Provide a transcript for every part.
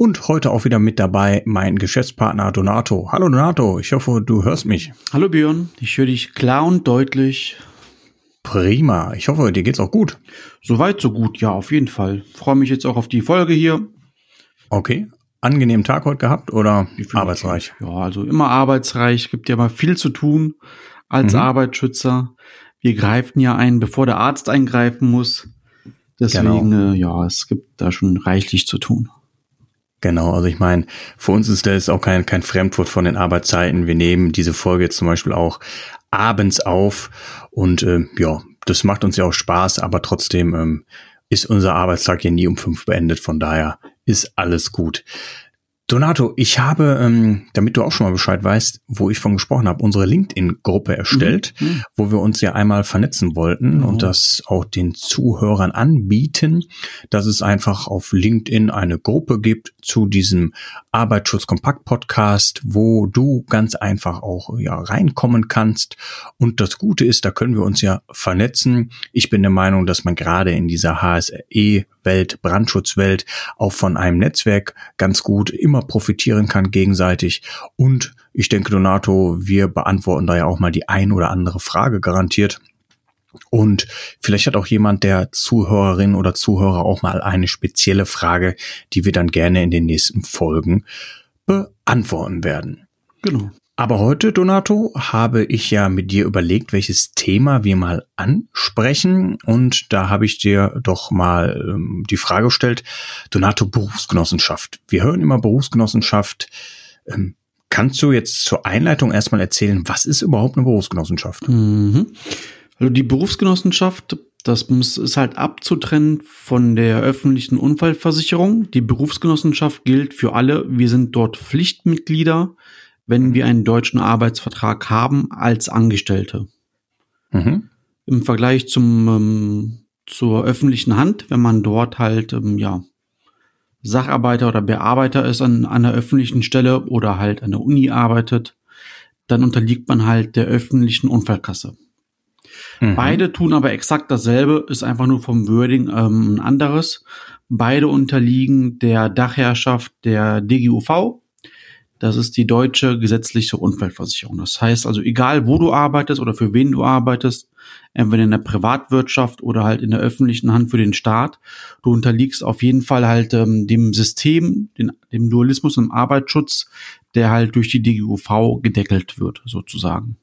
Und heute auch wieder mit dabei mein Geschäftspartner Donato. Hallo Donato, ich hoffe, du hörst mich. Hallo Björn, ich höre dich klar und deutlich. Prima, ich hoffe, dir geht's auch gut. Soweit, so gut, ja, auf jeden Fall. Freue mich jetzt auch auf die Folge hier. Okay, angenehmen Tag heute gehabt oder arbeitsreich? Ja, also immer arbeitsreich, gibt ja mal viel zu tun als mhm. Arbeitsschützer. Wir greifen ja ein, bevor der Arzt eingreifen muss. Deswegen, genau. äh, ja, es gibt da schon reichlich zu tun. Genau, also ich meine, für uns ist das auch kein, kein Fremdwort von den Arbeitszeiten. Wir nehmen diese Folge jetzt zum Beispiel auch abends auf und äh, ja, das macht uns ja auch Spaß, aber trotzdem ähm, ist unser Arbeitstag ja nie um fünf beendet, von daher ist alles gut. Donato, ich habe, ähm, damit du auch schon mal Bescheid weißt, wo ich von gesprochen habe, unsere LinkedIn-Gruppe erstellt, mhm. mhm. wo wir uns ja einmal vernetzen wollten oh. und das auch den Zuhörern anbieten, dass es einfach auf LinkedIn eine Gruppe gibt zu diesem Arbeitsschutz Kompakt Podcast, wo du ganz einfach auch ja reinkommen kannst. Und das Gute ist, da können wir uns ja vernetzen. Ich bin der Meinung, dass man gerade in dieser HSE Welt, Brandschutzwelt auch von einem Netzwerk ganz gut immer profitieren kann gegenseitig. Und ich denke, Donato, wir beantworten da ja auch mal die ein oder andere Frage garantiert. Und vielleicht hat auch jemand der Zuhörerin oder Zuhörer auch mal eine spezielle Frage, die wir dann gerne in den nächsten Folgen beantworten werden. Genau. Aber heute, Donato, habe ich ja mit dir überlegt, welches Thema wir mal ansprechen. Und da habe ich dir doch mal ähm, die Frage gestellt, Donato, Berufsgenossenschaft. Wir hören immer Berufsgenossenschaft. Ähm, kannst du jetzt zur Einleitung erstmal erzählen, was ist überhaupt eine Berufsgenossenschaft? Mhm. Also die Berufsgenossenschaft, das muss, ist halt abzutrennen von der öffentlichen Unfallversicherung. Die Berufsgenossenschaft gilt für alle. Wir sind dort Pflichtmitglieder wenn wir einen deutschen Arbeitsvertrag haben als Angestellte. Mhm. Im Vergleich zum ähm, zur öffentlichen Hand, wenn man dort halt ähm, ja Sacharbeiter oder Bearbeiter ist an, an einer öffentlichen Stelle oder halt an der Uni arbeitet, dann unterliegt man halt der öffentlichen Unfallkasse. Mhm. Beide tun aber exakt dasselbe, ist einfach nur vom Wording ähm, ein anderes. Beide unterliegen der Dachherrschaft der DGUV, das ist die deutsche gesetzliche Unfallversicherung. Das heißt also, egal wo du arbeitest oder für wen du arbeitest, entweder in der Privatwirtschaft oder halt in der öffentlichen Hand für den Staat, du unterliegst auf jeden Fall halt ähm, dem System, den, dem Dualismus im Arbeitsschutz, der halt durch die DGUV gedeckelt wird, sozusagen.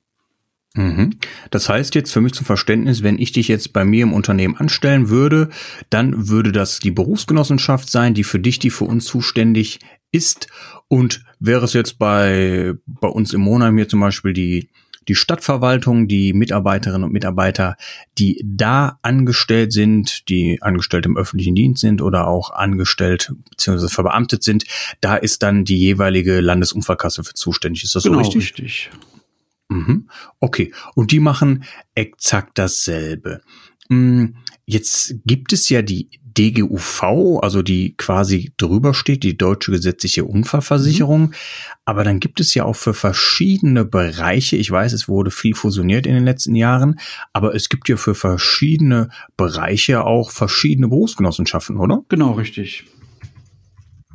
Mhm. Das heißt jetzt für mich zum Verständnis, wenn ich dich jetzt bei mir im Unternehmen anstellen würde, dann würde das die Berufsgenossenschaft sein, die für dich, die für uns zuständig ist. Und wäre es jetzt bei, bei uns im Monheim hier zum Beispiel die, die Stadtverwaltung, die Mitarbeiterinnen und Mitarbeiter, die da angestellt sind, die angestellt im öffentlichen Dienst sind oder auch angestellt bzw. verbeamtet sind, da ist dann die jeweilige Landesunfallkasse für zuständig. Ist das genau, so richtig? Richtig. Mhm. Okay. Und die machen exakt dasselbe. Mm, jetzt gibt es ja die DGUV, also die quasi drüber steht, die Deutsche Gesetzliche Unfallversicherung. Mhm. Aber dann gibt es ja auch für verschiedene Bereiche, ich weiß, es wurde viel fusioniert in den letzten Jahren, aber es gibt ja für verschiedene Bereiche auch verschiedene Berufsgenossenschaften, oder? Genau, richtig.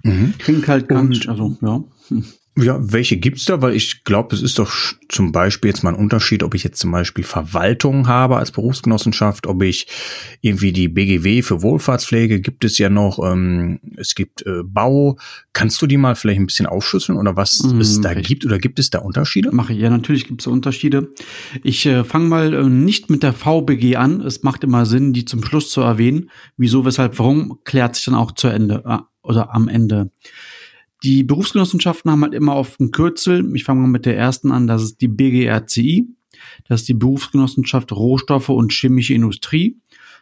Mhm. Klingt halt ganz, also, ja. Hm. Ja, welche gibt's da? Weil ich glaube, es ist doch zum Beispiel jetzt mal ein Unterschied, ob ich jetzt zum Beispiel Verwaltung habe als Berufsgenossenschaft, ob ich irgendwie die BGW für Wohlfahrtspflege gibt es ja noch, ähm, es gibt äh, Bau. Kannst du die mal vielleicht ein bisschen aufschlüsseln oder was mm, es da gibt oder gibt es da Unterschiede? Mache ich, ja, natürlich gibt es Unterschiede. Ich äh, fange mal äh, nicht mit der VBG an. Es macht immer Sinn, die zum Schluss zu erwähnen. Wieso, weshalb, warum, klärt sich dann auch zu Ende äh, oder am Ende. Die Berufsgenossenschaften haben halt immer oft ein Kürzel. Ich fange mal mit der ersten an, das ist die BGRCI. Das ist die Berufsgenossenschaft Rohstoffe und Chemische Industrie.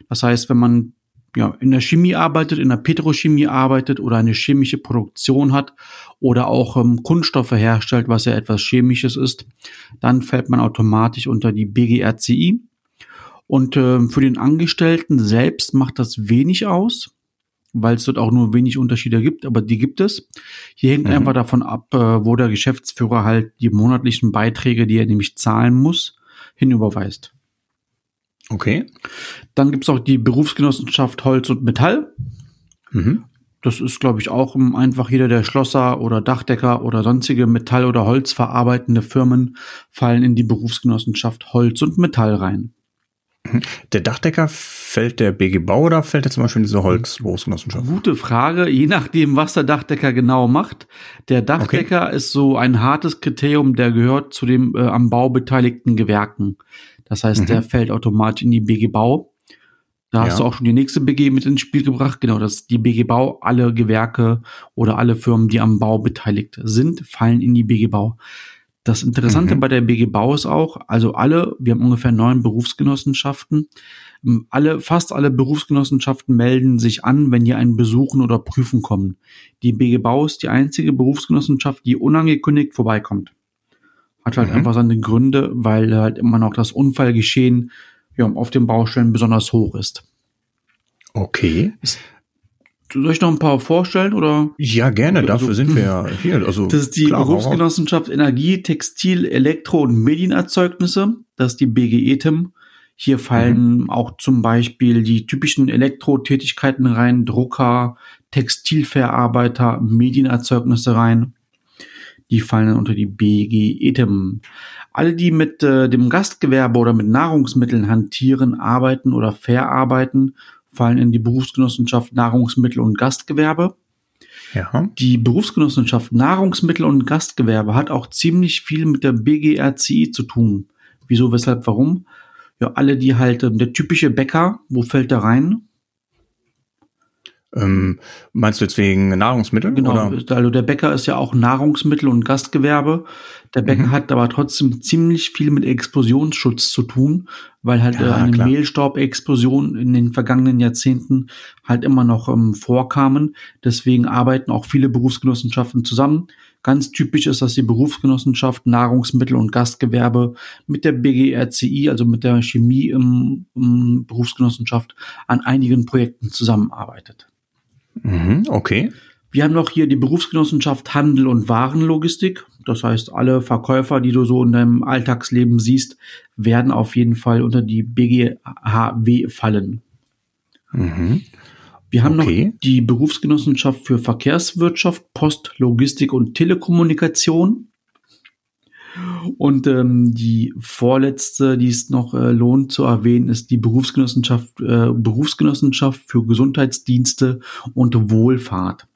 Das heißt, wenn man ja, in der Chemie arbeitet, in der Petrochemie arbeitet oder eine chemische Produktion hat oder auch ähm, Kunststoffe herstellt, was ja etwas Chemisches ist, dann fällt man automatisch unter die BGRCI. Und äh, für den Angestellten selbst macht das wenig aus, weil es dort auch nur wenig Unterschiede gibt, aber die gibt es. Hier hängt mhm. einfach davon ab, äh, wo der Geschäftsführer halt die monatlichen Beiträge, die er nämlich zahlen muss, hinüberweist. Okay. Dann gibt's auch die Berufsgenossenschaft Holz und Metall. Mhm. Das ist, glaube ich, auch einfach jeder der Schlosser oder Dachdecker oder sonstige Metall- oder Holz verarbeitende Firmen fallen in die Berufsgenossenschaft Holz und Metall rein. Mhm. Der Dachdecker fällt der BG Bau oder fällt er zum Beispiel in diese Holzberufsgenossenschaft? Gute Frage, je nachdem, was der Dachdecker genau macht. Der Dachdecker okay. ist so ein hartes Kriterium, der gehört zu den äh, am Bau beteiligten Gewerken. Das heißt, mhm. der fällt automatisch in die BG Bau. Da ja. hast du auch schon die nächste BG mit ins Spiel gebracht. Genau, das ist die BG Bau. Alle Gewerke oder alle Firmen, die am Bau beteiligt sind, fallen in die BG Bau. Das Interessante mhm. bei der BG Bau ist auch, also alle, wir haben ungefähr neun Berufsgenossenschaften. Alle, fast alle Berufsgenossenschaften melden sich an, wenn hier ein Besuchen oder Prüfen kommen. Die BG Bau ist die einzige Berufsgenossenschaft, die unangekündigt vorbeikommt. Hat halt mhm. einfach seine Gründe, weil halt immer noch das Unfallgeschehen ja, auf den Baustellen besonders hoch ist. Okay. Soll ich noch ein paar vorstellen oder? Ja, gerne. Also, Dafür sind wir ja hier. Also das ist die klar, Berufsgenossenschaft Energie, Textil, Elektro- und Medienerzeugnisse. Das ist die BGETEM. Hier fallen mhm. auch zum Beispiel die typischen Elektrotätigkeiten rein, Drucker, Textilverarbeiter, Medienerzeugnisse rein. Die fallen unter die BG ETEM. Alle, die mit äh, dem Gastgewerbe oder mit Nahrungsmitteln hantieren, arbeiten oder verarbeiten, fallen in die Berufsgenossenschaft Nahrungsmittel und Gastgewerbe. Ja. Die Berufsgenossenschaft Nahrungsmittel und Gastgewerbe hat auch ziemlich viel mit der BGRCI zu tun. Wieso, weshalb, warum? Ja, alle, die halt, äh, der typische Bäcker, wo fällt der rein? Ähm, meinst du jetzt wegen Nahrungsmitteln? Genau, oder? also der Bäcker ist ja auch Nahrungsmittel und Gastgewerbe. Der Bäcker mhm. hat aber trotzdem ziemlich viel mit Explosionsschutz zu tun, weil halt ja, äh, eine. Mehlstaubexplosion in den vergangenen Jahrzehnten halt immer noch ähm, vorkamen. Deswegen arbeiten auch viele Berufsgenossenschaften zusammen. Ganz typisch ist, dass die Berufsgenossenschaft Nahrungsmittel und Gastgewerbe mit der BGRCI, also mit der Chemie im, im Berufsgenossenschaft, an einigen Projekten zusammenarbeitet. Mhm, okay. Wir haben noch hier die Berufsgenossenschaft Handel und Warenlogistik. Das heißt, alle Verkäufer, die du so in deinem Alltagsleben siehst, werden auf jeden Fall unter die BGHW fallen. Mhm. Wir haben okay. noch die Berufsgenossenschaft für Verkehrswirtschaft, Post, Logistik und Telekommunikation. Und ähm, die vorletzte, die es noch äh, lohnt zu erwähnen, ist die Berufsgenossenschaft, äh, Berufsgenossenschaft für Gesundheitsdienste und Wohlfahrt.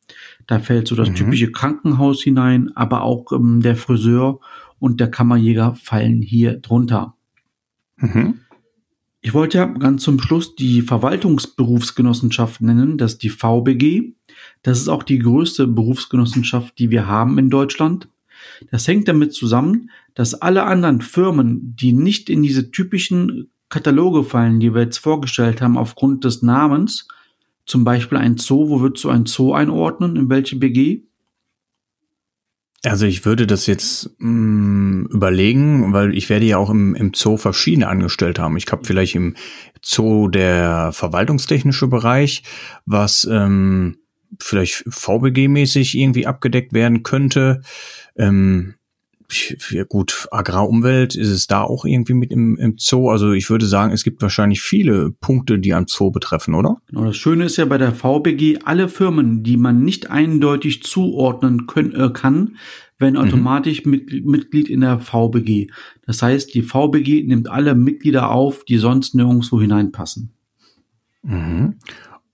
Da fällt so das mhm. typische Krankenhaus hinein, aber auch ähm, der Friseur und der Kammerjäger fallen hier drunter. Mhm. Ich wollte ja ganz zum Schluss die Verwaltungsberufsgenossenschaft nennen, das ist die VBG. Das ist auch die größte Berufsgenossenschaft, die wir haben in Deutschland. Das hängt damit zusammen, dass alle anderen Firmen, die nicht in diese typischen Kataloge fallen, die wir jetzt vorgestellt haben, aufgrund des Namens, zum Beispiel ein Zoo, wo würdest du ein Zoo einordnen? In welche BG? Also ich würde das jetzt mh, mm, überlegen, weil ich werde ja auch im, im Zoo verschiedene Angestellte haben. Ich habe vielleicht im Zoo der verwaltungstechnische Bereich, was ähm, vielleicht VBG-mäßig irgendwie abgedeckt werden könnte. Ähm, ja gut, Agrarumwelt ist es da auch irgendwie mit im, im Zoo. Also ich würde sagen, es gibt wahrscheinlich viele Punkte, die an Zoo betreffen, oder? Genau, das Schöne ist ja bei der VBG, alle Firmen, die man nicht eindeutig zuordnen können, äh, kann, werden mhm. automatisch mhm. mit, Mitglied in der VBG. Das heißt, die VBG nimmt alle Mitglieder auf, die sonst nirgendwo hineinpassen. Mhm.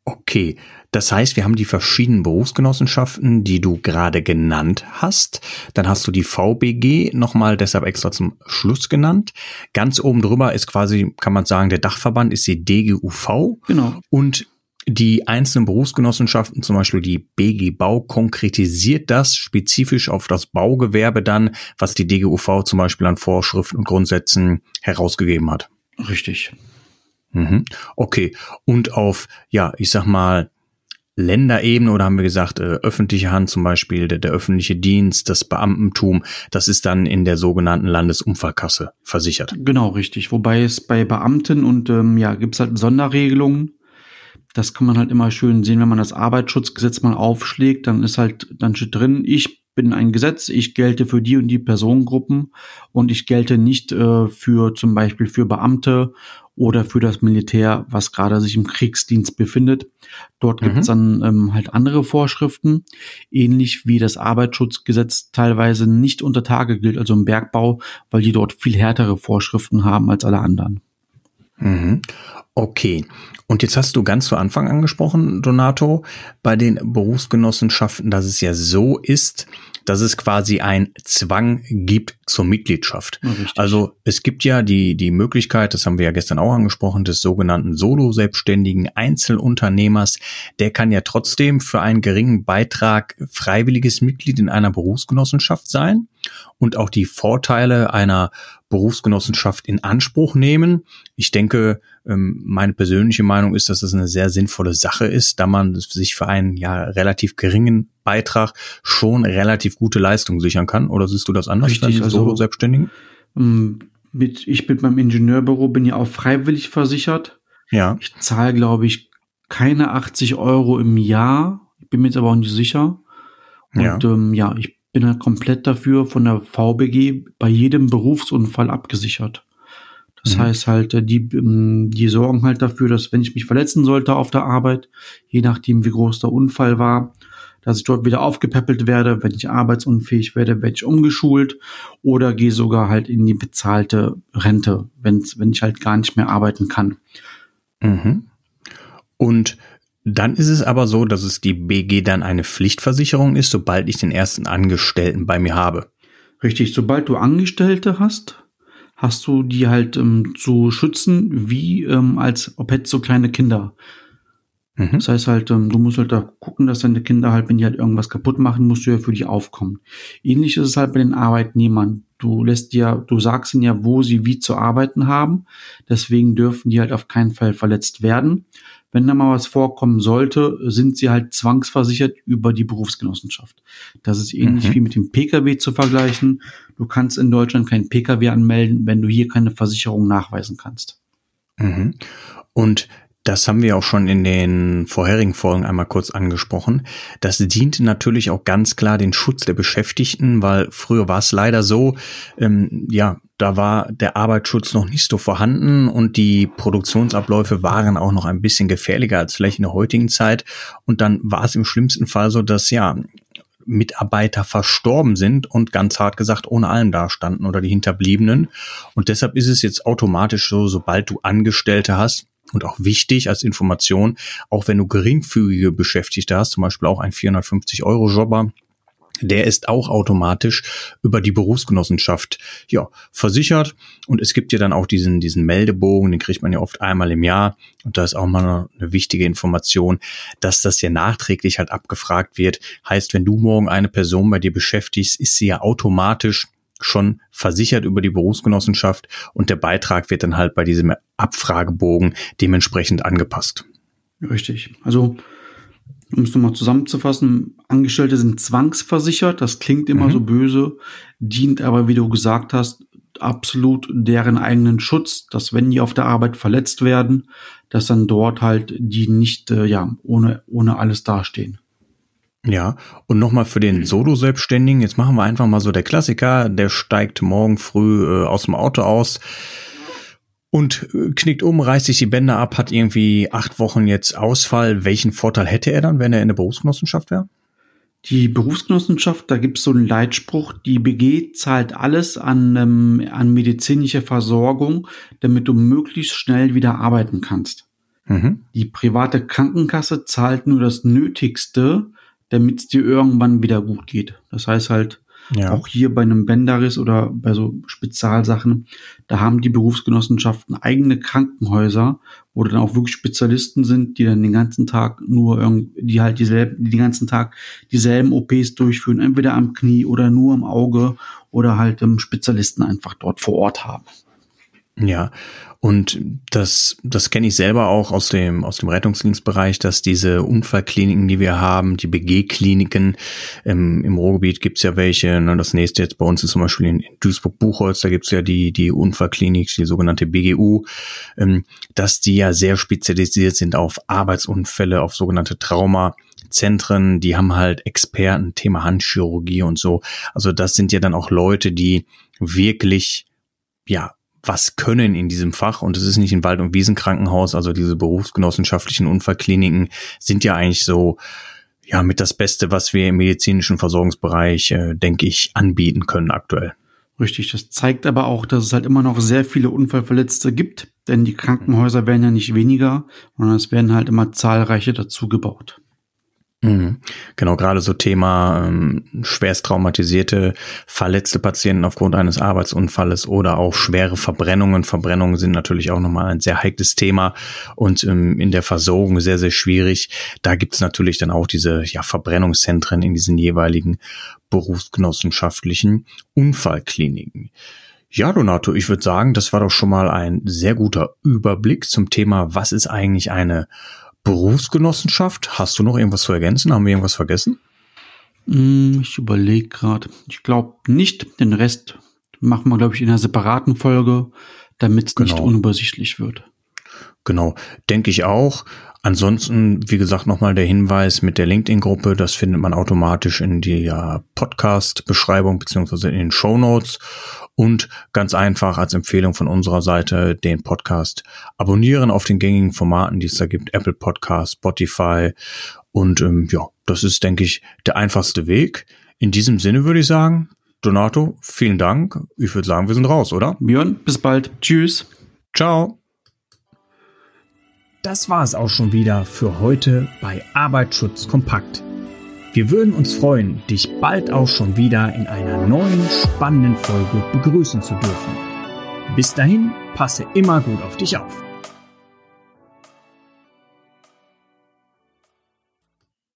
Okay, das heißt, wir haben die verschiedenen Berufsgenossenschaften, die du gerade genannt hast. Dann hast du die VBG nochmal deshalb extra zum Schluss genannt. Ganz oben drüber ist quasi, kann man sagen, der Dachverband ist die DGUV. Genau. Und die einzelnen Berufsgenossenschaften, zum Beispiel die BG Bau, konkretisiert das spezifisch auf das Baugewerbe dann, was die DGUV zum Beispiel an Vorschriften und Grundsätzen herausgegeben hat. Richtig. Mhm. Okay. Und auf, ja, ich sag mal, Länderebene oder haben wir gesagt, äh, öffentliche Hand zum Beispiel, der, der öffentliche Dienst, das Beamtentum, das ist dann in der sogenannten Landesunfallkasse versichert. Genau, richtig. Wobei es bei Beamten und ähm, ja, gibt es halt Sonderregelungen. Das kann man halt immer schön sehen, wenn man das Arbeitsschutzgesetz mal aufschlägt, dann ist halt, dann steht drin, ich bin ein Gesetz, ich gelte für die und die Personengruppen und ich gelte nicht äh, für zum Beispiel für Beamte oder für das Militär, was gerade sich im Kriegsdienst befindet. Dort gibt es mhm. dann ähm, halt andere Vorschriften, ähnlich wie das Arbeitsschutzgesetz teilweise nicht unter Tage gilt, also im Bergbau, weil die dort viel härtere Vorschriften haben als alle anderen. Mhm. Okay. Und jetzt hast du ganz zu Anfang angesprochen, Donato, bei den Berufsgenossenschaften, dass es ja so ist, dass es quasi ein Zwang gibt zur Mitgliedschaft. Ja, also es gibt ja die, die Möglichkeit, das haben wir ja gestern auch angesprochen, des sogenannten Solo-selbstständigen Einzelunternehmers. Der kann ja trotzdem für einen geringen Beitrag freiwilliges Mitglied in einer Berufsgenossenschaft sein und auch die Vorteile einer Berufsgenossenschaft in Anspruch nehmen. Ich denke, ähm, meine persönliche Meinung ist, dass das eine sehr sinnvolle Sache ist, da man sich für einen ja relativ geringen Beitrag schon relativ gute Leistung sichern kann. Oder siehst du das anders? Richtig, also Solo-Selbstständigen? Ähm, mit, ich mit meinem Ingenieurbüro bin ja auch freiwillig versichert. Ja. Ich zahle, glaube ich, keine 80 Euro im Jahr. Ich bin mir jetzt aber auch nicht sicher. Und ja, ähm, ja ich bin halt komplett dafür von der VBG bei jedem Berufsunfall abgesichert. Das mhm. heißt halt, äh, die, ähm, die sorgen halt dafür, dass wenn ich mich verletzen sollte auf der Arbeit, je nachdem wie groß der Unfall war, dass ich dort wieder aufgepäppelt werde, wenn ich arbeitsunfähig werde, werde ich umgeschult oder gehe sogar halt in die bezahlte Rente, wenn's, wenn ich halt gar nicht mehr arbeiten kann. Mhm. Und dann ist es aber so, dass es die BG dann eine Pflichtversicherung ist, sobald ich den ersten Angestellten bei mir habe. Richtig, sobald du Angestellte hast, hast du die halt ähm, zu schützen, wie ähm, als ob hättest so kleine Kinder. Mhm. Das heißt halt, ähm, du musst halt da gucken, dass deine Kinder halt, wenn die halt irgendwas kaputt machen, musst du ja für die aufkommen. Ähnlich ist es halt bei den Arbeitnehmern. Du lässt ja, du sagst ihnen ja, wo sie wie zu arbeiten haben. Deswegen dürfen die halt auf keinen Fall verletzt werden. Wenn da mal was vorkommen sollte, sind sie halt zwangsversichert über die Berufsgenossenschaft. Das ist ähnlich mhm. wie mit dem Pkw zu vergleichen. Du kannst in Deutschland keinen Pkw anmelden, wenn du hier keine Versicherung nachweisen kannst. Mhm. Und das haben wir auch schon in den vorherigen Folgen einmal kurz angesprochen. Das dient natürlich auch ganz klar den Schutz der Beschäftigten, weil früher war es leider so, ähm, ja, da war der Arbeitsschutz noch nicht so vorhanden und die Produktionsabläufe waren auch noch ein bisschen gefährlicher als vielleicht in der heutigen Zeit. Und dann war es im schlimmsten Fall so, dass ja Mitarbeiter verstorben sind und ganz hart gesagt ohne allem dastanden oder die Hinterbliebenen. Und deshalb ist es jetzt automatisch so, sobald du Angestellte hast, und auch wichtig als Information, auch wenn du geringfügige Beschäftigte hast, zum Beispiel auch ein 450-Euro-Jobber, der ist auch automatisch über die Berufsgenossenschaft ja versichert und es gibt ja dann auch diesen diesen Meldebogen, den kriegt man ja oft einmal im Jahr und da ist auch mal eine wichtige Information, dass das ja nachträglich halt abgefragt wird. Heißt, wenn du morgen eine Person bei dir beschäftigst, ist sie ja automatisch schon versichert über die Berufsgenossenschaft und der Beitrag wird dann halt bei diesem Abfragebogen dementsprechend angepasst. Richtig. Also, um es nochmal zusammenzufassen, Angestellte sind zwangsversichert, das klingt immer mhm. so böse, dient aber, wie du gesagt hast, absolut deren eigenen Schutz, dass wenn die auf der Arbeit verletzt werden, dass dann dort halt die nicht, äh, ja, ohne, ohne alles dastehen. Ja, und nochmal für den Solo-Selbstständigen, jetzt machen wir einfach mal so der Klassiker, der steigt morgen früh äh, aus dem Auto aus und äh, knickt um, reißt sich die Bänder ab, hat irgendwie acht Wochen jetzt Ausfall. Welchen Vorteil hätte er dann, wenn er in der Berufsgenossenschaft wäre? Die Berufsgenossenschaft, da gibt es so einen Leitspruch, die BG zahlt alles an, ähm, an medizinische Versorgung, damit du möglichst schnell wieder arbeiten kannst. Mhm. Die private Krankenkasse zahlt nur das Nötigste, damit es dir irgendwann wieder gut geht. Das heißt halt, ja. auch hier bei einem Bänderriss oder bei so Spezialsachen, da haben die Berufsgenossenschaften eigene Krankenhäuser, wo dann auch wirklich Spezialisten sind, die dann den ganzen Tag nur irgendwie, die halt dieselben, die den ganzen Tag dieselben OPs durchführen, entweder am Knie oder nur am Auge oder halt ähm, Spezialisten einfach dort vor Ort haben. Ja, und das, das kenne ich selber auch aus dem, aus dem Rettungsdienstbereich, dass diese Unfallkliniken, die wir haben, die BG-Kliniken, ähm, im Ruhrgebiet gibt's ja welche. Ne, das nächste jetzt bei uns ist zum Beispiel in, in Duisburg-Buchholz, da gibt's ja die, die Unfallklinik, die sogenannte BGU, ähm, dass die ja sehr spezialisiert sind auf Arbeitsunfälle, auf sogenannte Trauma. Zentren, die haben halt Experten, Thema Handchirurgie und so. Also das sind ja dann auch Leute, die wirklich, ja, was können in diesem Fach und es ist nicht ein Wald- und Wiesenkrankenhaus, also diese berufsgenossenschaftlichen Unfallkliniken sind ja eigentlich so ja mit das Beste, was wir im medizinischen Versorgungsbereich, äh, denke ich, anbieten können aktuell. Richtig, das zeigt aber auch, dass es halt immer noch sehr viele Unfallverletzte gibt, denn die Krankenhäuser werden ja nicht weniger, sondern es werden halt immer zahlreiche dazu gebaut. Genau, gerade so Thema ähm, schwerst traumatisierte, verletzte Patienten aufgrund eines Arbeitsunfalles oder auch schwere Verbrennungen. Verbrennungen sind natürlich auch nochmal ein sehr heikles Thema und ähm, in der Versorgung sehr, sehr schwierig. Da gibt es natürlich dann auch diese ja, Verbrennungszentren in diesen jeweiligen berufsgenossenschaftlichen Unfallkliniken. Ja, Donato, ich würde sagen, das war doch schon mal ein sehr guter Überblick zum Thema, was ist eigentlich eine Berufsgenossenschaft. Hast du noch irgendwas zu ergänzen? Haben wir irgendwas vergessen? Hm, ich überlege gerade. Ich glaube nicht. Den Rest machen wir, glaube ich, in einer separaten Folge, damit es genau. nicht unübersichtlich wird. Genau, denke ich auch. Ansonsten, wie gesagt, nochmal der Hinweis mit der LinkedIn-Gruppe. Das findet man automatisch in der Podcast-Beschreibung beziehungsweise in den Show Notes. Und ganz einfach als Empfehlung von unserer Seite den Podcast abonnieren auf den gängigen Formaten, die es da gibt. Apple Podcast, Spotify. Und ähm, ja, das ist, denke ich, der einfachste Weg. In diesem Sinne würde ich sagen, Donato, vielen Dank. Ich würde sagen, wir sind raus, oder? Björn, bis bald. Tschüss. Ciao. Das war es auch schon wieder für heute bei Arbeitsschutz kompakt. Wir würden uns freuen, dich bald auch schon wieder in einer neuen spannenden Folge begrüßen zu dürfen. Bis dahin, passe immer gut auf dich auf.